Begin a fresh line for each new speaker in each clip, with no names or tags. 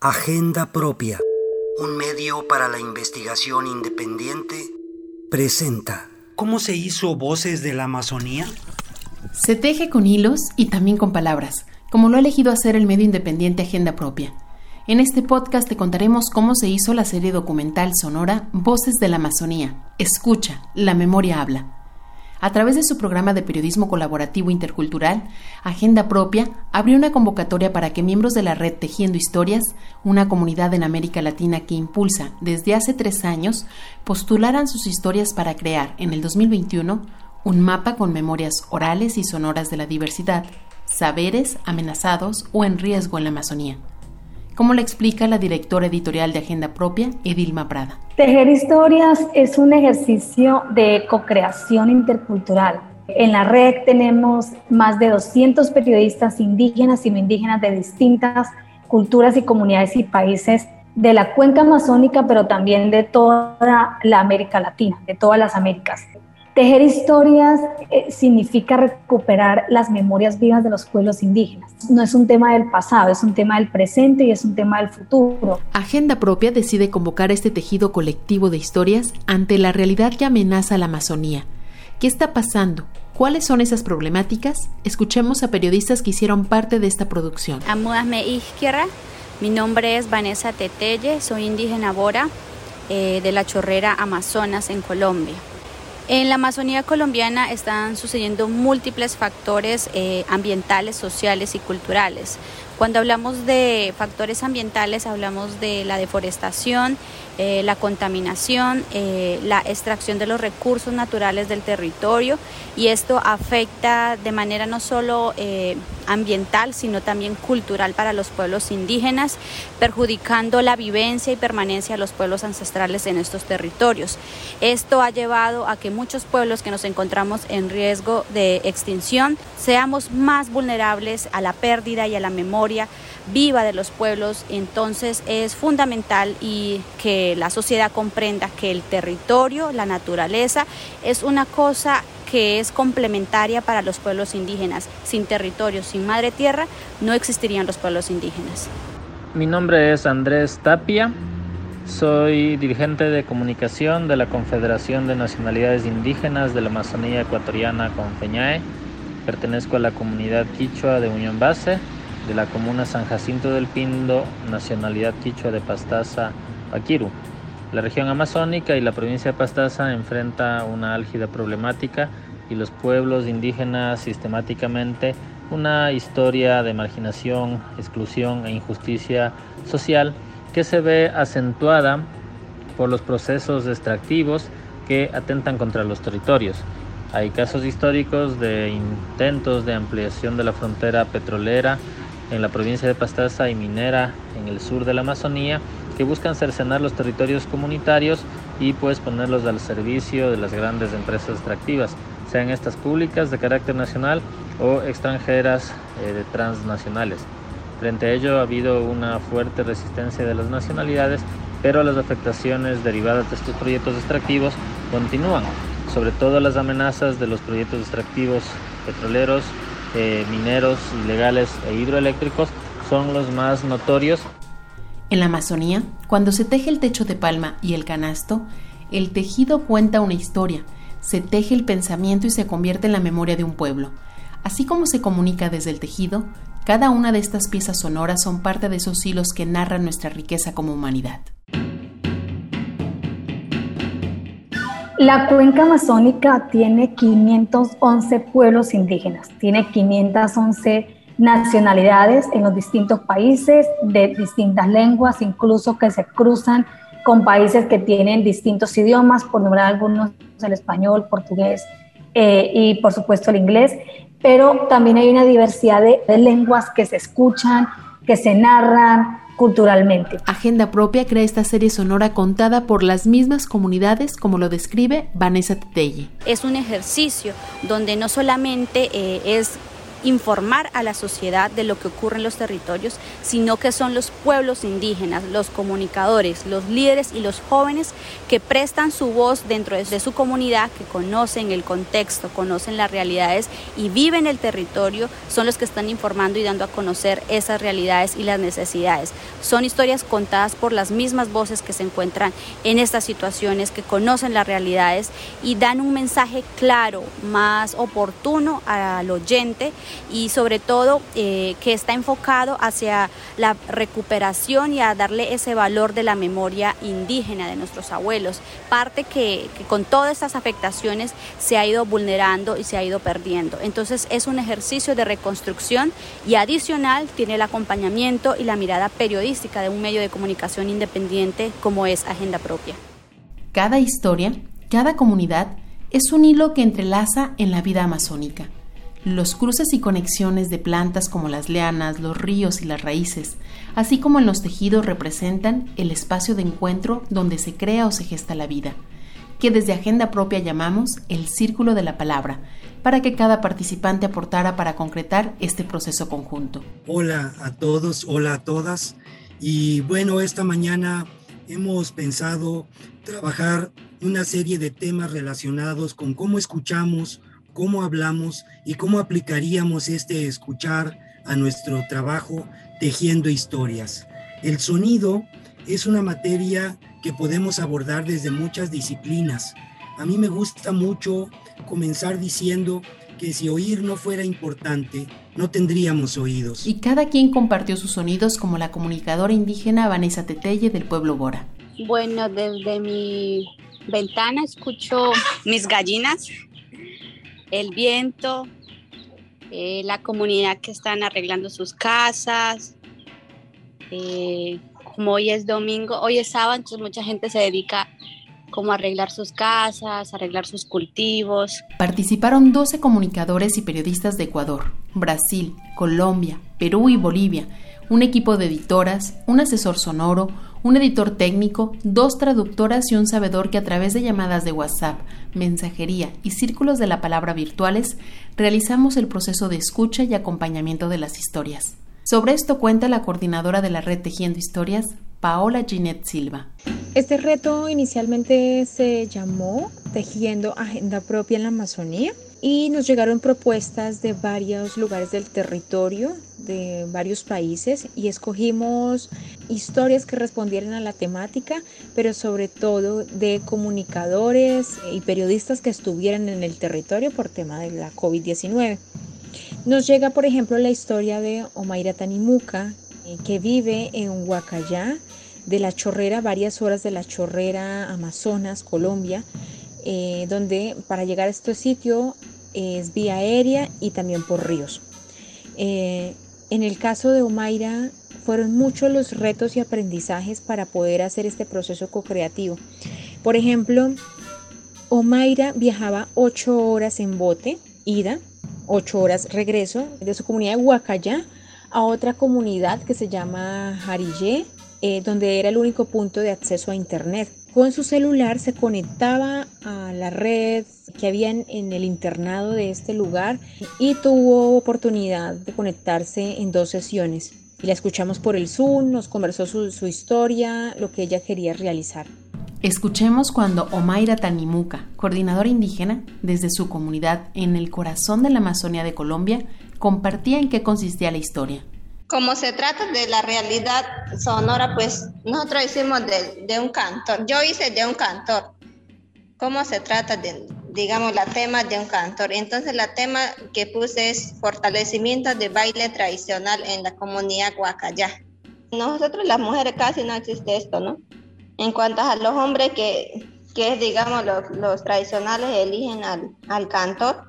Agenda Propia, un medio para la investigación independiente, presenta. ¿Cómo se hizo Voces de la Amazonía?
Se teje con hilos y también con palabras, como lo ha elegido hacer el medio independiente Agenda Propia. En este podcast te contaremos cómo se hizo la serie documental sonora Voces de la Amazonía. Escucha, la memoria habla. A través de su programa de periodismo colaborativo intercultural, Agenda Propia abrió una convocatoria para que miembros de la red Tejiendo Historias, una comunidad en América Latina que impulsa desde hace tres años, postularan sus historias para crear en el 2021 un mapa con memorias orales y sonoras de la diversidad, saberes amenazados o en riesgo en la Amazonía como le explica la directora editorial de Agenda Propia, Edilma Prada.
Tejer historias es un ejercicio de co-creación intercultural. En la red tenemos más de 200 periodistas indígenas y no indígenas de distintas culturas y comunidades y países de la cuenca amazónica, pero también de toda la América Latina, de todas las Américas. Tejer historias eh, significa recuperar las memorias vivas de los pueblos indígenas. No es un tema del pasado, es un tema del presente y es un tema del futuro.
Agenda Propia decide convocar este tejido colectivo de historias ante la realidad que amenaza a la Amazonía. ¿Qué está pasando? ¿Cuáles son esas problemáticas? Escuchemos a periodistas que hicieron parte de esta producción.
Amúdame izquierda. Mi nombre es Vanessa Tetelle, soy indígena Bora eh, de la Chorrera Amazonas en Colombia. En la Amazonía colombiana están sucediendo múltiples factores eh, ambientales, sociales y culturales. Cuando hablamos de factores ambientales hablamos de la deforestación, eh, la contaminación, eh, la extracción de los recursos naturales del territorio y esto afecta de manera no solo eh, ambiental, sino también cultural para los pueblos indígenas, perjudicando la vivencia y permanencia de los pueblos ancestrales en estos territorios. Esto ha llevado a que muchos pueblos que nos encontramos en riesgo de extinción seamos más vulnerables a la pérdida y a la memoria viva de los pueblos, entonces es fundamental y que la sociedad comprenda que el territorio, la naturaleza, es una cosa que es complementaria para los pueblos indígenas. Sin territorio, sin madre tierra, no existirían los pueblos indígenas.
Mi nombre es Andrés Tapia, soy dirigente de comunicación de la Confederación de Nacionalidades Indígenas de la Amazonía Ecuatoriana Confeñae. Pertenezco a la comunidad quichua de Unión Base de la comuna San Jacinto del Pindo, nacionalidad quichua de Pastaza, Paquiru. La región amazónica y la provincia de Pastaza enfrenta una álgida problemática y los pueblos indígenas sistemáticamente una historia de marginación, exclusión e injusticia social que se ve acentuada por los procesos extractivos que atentan contra los territorios. Hay casos históricos de intentos de ampliación de la frontera petrolera en la provincia de Pastaza y Minera en el sur de la Amazonía que buscan cercenar los territorios comunitarios y pues ponerlos al servicio de las grandes empresas extractivas, sean estas públicas de carácter nacional o extranjeras eh, de transnacionales. Frente a ello ha habido una fuerte resistencia de las nacionalidades, pero las afectaciones derivadas de estos proyectos extractivos continúan, sobre todo las amenazas de los proyectos extractivos petroleros, eh, mineros ilegales e hidroeléctricos son los más notorios.
En la Amazonía, cuando se teje el techo de palma y el canasto, el tejido cuenta una historia, se teje el pensamiento y se convierte en la memoria de un pueblo. Así como se comunica desde el tejido, cada una de estas piezas sonoras son parte de esos hilos que narran nuestra riqueza como humanidad.
La cuenca amazónica tiene 511 pueblos indígenas, tiene 511 nacionalidades en los distintos países, de distintas lenguas, incluso que se cruzan con países que tienen distintos idiomas, por nombrar algunos, el español, portugués eh, y por supuesto el inglés, pero también hay una diversidad de lenguas que se escuchan, que se narran, culturalmente.
Agenda Propia crea esta serie sonora contada por las mismas comunidades, como lo describe Vanessa Tetelle.
Es un ejercicio donde no solamente eh, es informar a la sociedad de lo que ocurre en los territorios, sino que son los pueblos indígenas, los comunicadores, los líderes y los jóvenes que prestan su voz dentro de su comunidad, que conocen el contexto, conocen las realidades y viven el territorio, son los que están informando y dando a conocer esas realidades y las necesidades. Son historias contadas por las mismas voces que se encuentran en estas situaciones, que conocen las realidades y dan un mensaje claro, más oportuno al oyente y sobre todo eh, que está enfocado hacia la recuperación y a darle ese valor de la memoria indígena de nuestros abuelos, parte que, que con todas estas afectaciones se ha ido vulnerando y se ha ido perdiendo. Entonces es un ejercicio de reconstrucción y adicional tiene el acompañamiento y la mirada periodística de un medio de comunicación independiente como es Agenda Propia.
Cada historia, cada comunidad es un hilo que entrelaza en la vida amazónica. Los cruces y conexiones de plantas como las lianas, los ríos y las raíces, así como en los tejidos representan el espacio de encuentro donde se crea o se gesta la vida, que desde agenda propia llamamos el círculo de la palabra, para que cada participante aportara para concretar este proceso conjunto.
Hola a todos, hola a todas. Y bueno, esta mañana hemos pensado trabajar una serie de temas relacionados con cómo escuchamos, cómo hablamos y cómo aplicaríamos este escuchar a nuestro trabajo tejiendo historias. El sonido es una materia que podemos abordar desde muchas disciplinas. A mí me gusta mucho comenzar diciendo que si oír no fuera importante, no tendríamos oídos.
Y cada quien compartió sus sonidos como la comunicadora indígena Vanessa Tetelle del pueblo Bora.
Bueno, desde mi ventana escucho mis gallinas, el viento, eh, la comunidad que están arreglando sus casas. Eh, como hoy es domingo, hoy es sábado, entonces mucha gente se dedica como arreglar sus casas, arreglar sus cultivos.
Participaron 12 comunicadores y periodistas de Ecuador, Brasil, Colombia, Perú y Bolivia, un equipo de editoras, un asesor sonoro, un editor técnico, dos traductoras y un sabedor que a través de llamadas de WhatsApp, mensajería y círculos de la palabra virtuales realizamos el proceso de escucha y acompañamiento de las historias. Sobre esto cuenta la coordinadora de la red Tejiendo Historias, Paola Ginette Silva.
Este reto inicialmente se llamó Tejiendo Agenda Propia en la Amazonía y nos llegaron propuestas de varios lugares del territorio, de varios países y escogimos historias que respondieran a la temática, pero sobre todo de comunicadores y periodistas que estuvieran en el territorio por tema de la COVID-19. Nos llega, por ejemplo, la historia de Omaira Tanimuca, eh, que vive en Huacayá, de la Chorrera, varias horas de la Chorrera, Amazonas, Colombia, eh, donde para llegar a este sitio es vía aérea y también por ríos. Eh, en el caso de Omaira, fueron muchos los retos y aprendizajes para poder hacer este proceso co-creativo. Por ejemplo, Omaira viajaba ocho horas en bote, ida, ocho horas regreso, de su comunidad de Huacayá a otra comunidad que se llama Jarillé, eh, donde era el único punto de acceso a Internet. Con su celular se conectaba a la red que había en, el internado de este lugar y tuvo oportunidad de conectarse en dos sesiones. Y la escuchamos por el Zoom, nos conversó su, su historia, lo que ella quería realizar.
Escuchemos cuando Omaira Tanimuca, coordinadora indígena desde su comunidad en el corazón de la Amazonía de Colombia, compartía en qué consistía la historia
como se trata de la realidad sonora, pues nosotros hicimos de, un cantor. Yo hice de un cantor. ¿Cómo se trata de, digamos, la tema de un cantor? Entonces, la tema que puse es fortalecimiento de baile tradicional en la comunidad Guacayá. Nosotros las mujeres casi no existe esto, ¿no? En cuanto a los hombres que, que digamos, los, los tradicionales eligen al, al cantor,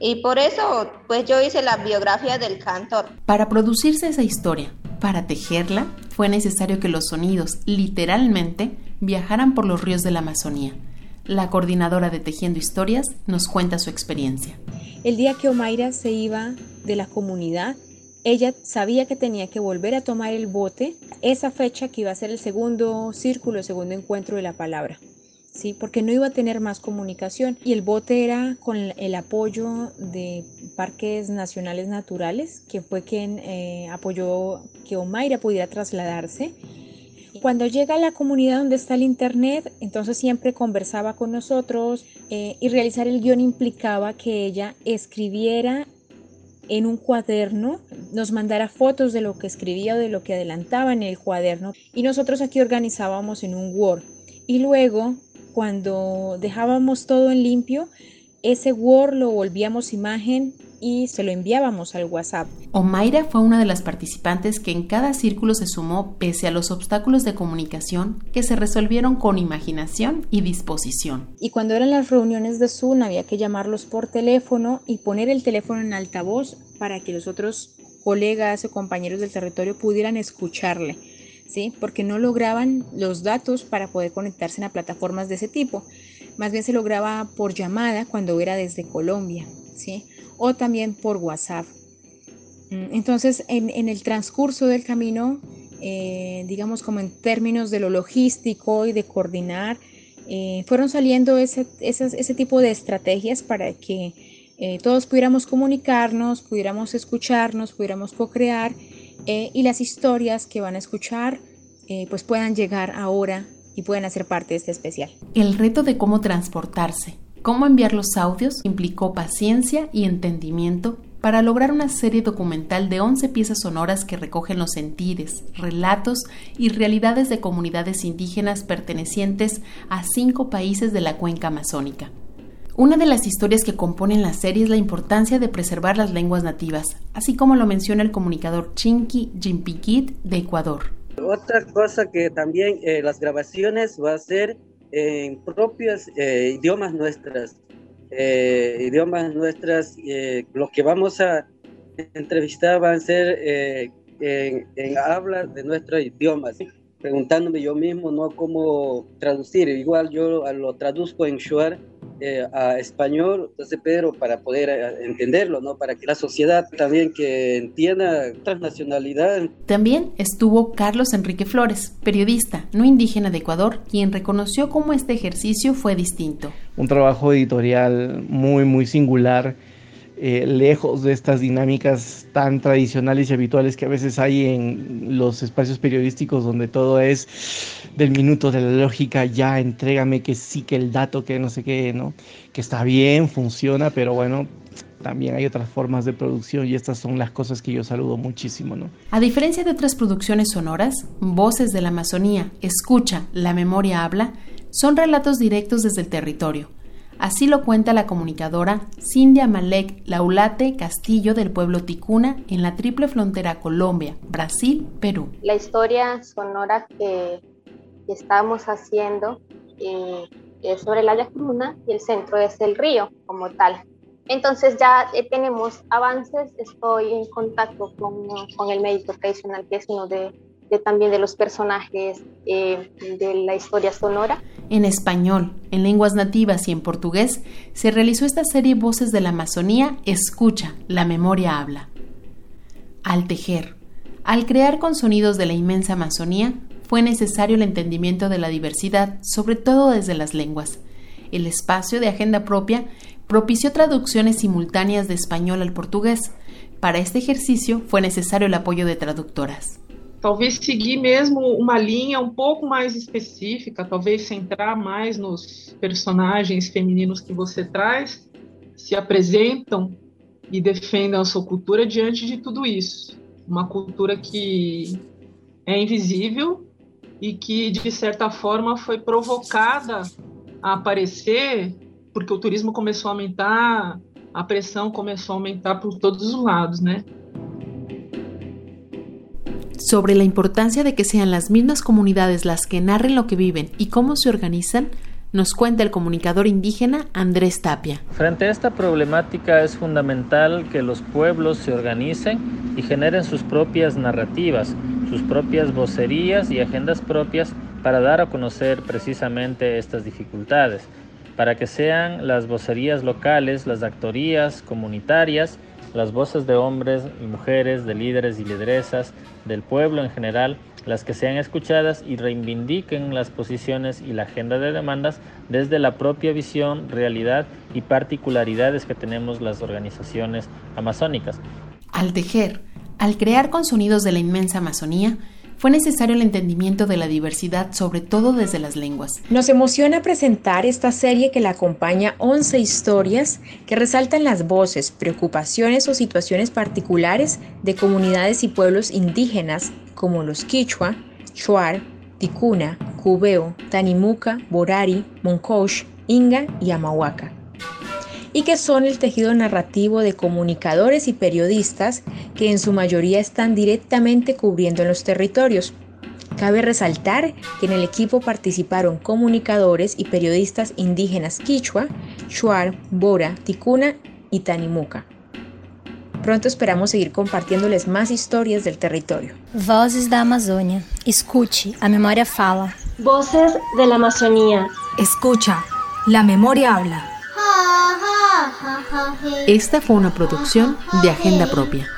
y por eso, pues yo hice la biografía del cantor.
Para producirse esa historia, para tejerla, fue necesario que los sonidos, literalmente, viajaran por los ríos de la Amazonía. La coordinadora de Tejiendo Historias nos cuenta su experiencia.
El día que Omaira se iba de la comunidad, ella sabía que tenía que volver a tomar el bote, esa fecha que iba a ser el segundo círculo, el segundo encuentro de la palabra. ¿Sí? porque no iba a tener más comunicación y el bote era con el apoyo de Parques Nacionales Naturales, que fue quien eh, apoyó que Omaira pudiera trasladarse. Cuando llega a la comunidad donde está el Internet, entonces siempre conversaba con nosotros eh, y realizar el guion implicaba que ella escribiera en un cuaderno, nos mandara fotos de lo que escribía o de lo que adelantaba en el cuaderno y nosotros aquí organizábamos en un Word. Y luego, cuando dejábamos todo en limpio, ese Word lo volvíamos imagen y se lo enviábamos al WhatsApp.
Omaira fue una de las participantes que en cada círculo se sumó pese a los obstáculos de comunicación que se resolvieron con imaginación y disposición.
Y cuando eran las reuniones de Zoom había que llamarlos por teléfono y poner el teléfono en altavoz para que los otros colegas o compañeros del territorio pudieran escucharle. ¿Sí? Porque no lograban los datos para poder conectarse a plataformas de ese tipo. Más bien se lograba por llamada cuando era desde Colombia, ¿sí? O también por WhatsApp. Mm, entonces, en, el transcurso del camino, eh, digamos como en términos de lo logístico y de coordinar, eh, fueron saliendo ese, ese, tipo de estrategias para que eh, todos pudiéramos comunicarnos, pudiéramos escucharnos, pudiéramos co-crear y las historias que van a escuchar pues puedan llegar ahora y pueden hacer parte de este especial.
El reto de cómo transportarse, cómo enviar los audios implicó paciencia y entendimiento para lograr una serie documental de 11 piezas sonoras que recogen los sentires, relatos y realidades de comunidades indígenas pertenecientes a cinco países de la cuenca amazónica. Una de las historias que componen la serie es la importancia de preservar las lenguas nativas, así como lo menciona el comunicador Chinky Jimpiquit de Ecuador.
Otra cosa que también eh, las grabaciones va a ser en propios eh, idiomas nuestras, eh, idiomas nuestras, lo que vamos a entrevistar van a ser en, en habla de nuestro idioma, preguntándome yo mismo no cómo traducir, igual yo lo traduzco en Shuar eh, a español, entonces Pedro, para poder eh, entenderlo, ¿no? Para que la sociedad también que entienda transnacionalidad.
También estuvo Carlos Enrique Flores, periodista no indígena de Ecuador, quien reconoció cómo este ejercicio fue distinto.
Un trabajo editorial muy, muy singular eh, lejos de estas dinámicas tan tradicionales y habituales que a veces hay en los espacios periodísticos donde todo es del minuto de la lógica, ya entrégame que sí, que el dato, que no sé qué, ¿no? Que está bien, funciona, pero bueno, también hay otras formas de producción y estas son las cosas que yo saludo muchísimo, ¿no?
A diferencia de otras producciones sonoras, Voces de la Amazonía, Escucha, La Memoria Habla, son relatos directos desde el territorio Así lo cuenta la comunicadora Cindy Malek Laulate Castillo del pueblo Ticuna en la triple frontera Colombia, Brasil, Perú.
La historia sonora que, estamos haciendo eh, es sobre la laguna y el centro es el río como tal. Entonces ya eh, tenemos avances, estoy en contacto con, con el médico tradicional que es uno de también de los personajes eh, de la historia sonora.
En español, en lenguas nativas y en portugués se realizó esta serie Voces de la Amazonía, Escucha, la memoria habla. Al tejer, al crear con sonidos de la inmensa Amazonía, fue necesario el entendimiento de la diversidad, sobre todo desde las lenguas. El espacio de agenda propia propició traducciones simultáneas de español al portugués. Para este ejercicio fue necesario el apoyo de traductoras.
Talvez seguir mesmo uma linha um pouco mais específica, talvez centrar mais nos personagens femininos que você traz, se apresentam e defendam a sua cultura diante de tudo isso. Uma cultura que é invisível e que, de certa forma, foi provocada a aparecer porque o turismo começou a aumentar, a pressão começou a aumentar por todos os lados, né?
Sobre la importancia de que sean las mismas comunidades las que narren lo que viven y cómo se organizan, nos cuenta el comunicador indígena Andrés Tapia.
Frente a esta problemática es fundamental que los pueblos se organicen y generen sus propias narrativas, sus propias vocerías y agendas propias para dar a conocer precisamente estas dificultades, para que sean las vocerías locales, las actorías comunitarias, las voces de hombres y mujeres, de líderes y lideresas, del pueblo en general, las que sean escuchadas y reivindiquen las posiciones y la agenda de demandas desde la propia visión, realidad y particularidades que tenemos las organizaciones amazónicas.
Al tejer, al crear con sonidos de la inmensa Amazonía, fue necesario el entendimiento de la diversidad, sobre todo desde las lenguas.
Nos emociona presentar esta serie que la acompaña 11 historias que resaltan las voces, preocupaciones o situaciones particulares de comunidades y pueblos indígenas como los Quichua, Shuar, Ticuna, Cubeo, Tanimuca, Borari, Moncosh, Inga y Amahuaca y que son el tejido narrativo de comunicadores y periodistas que en su mayoría están directamente cubriendo en los territorios. Cabe resaltar que en el equipo participaron comunicadores y periodistas indígenas quichua, shuar, bora, ticuna y tanimuca. Pronto esperamos seguir compartiéndoles más historias del territorio.
Voces de Amazonia. Escuche, a memoria fala.
Voces de la Amazonía.
Escucha, la memoria habla.
Esta fue una producción de Agenda Propia.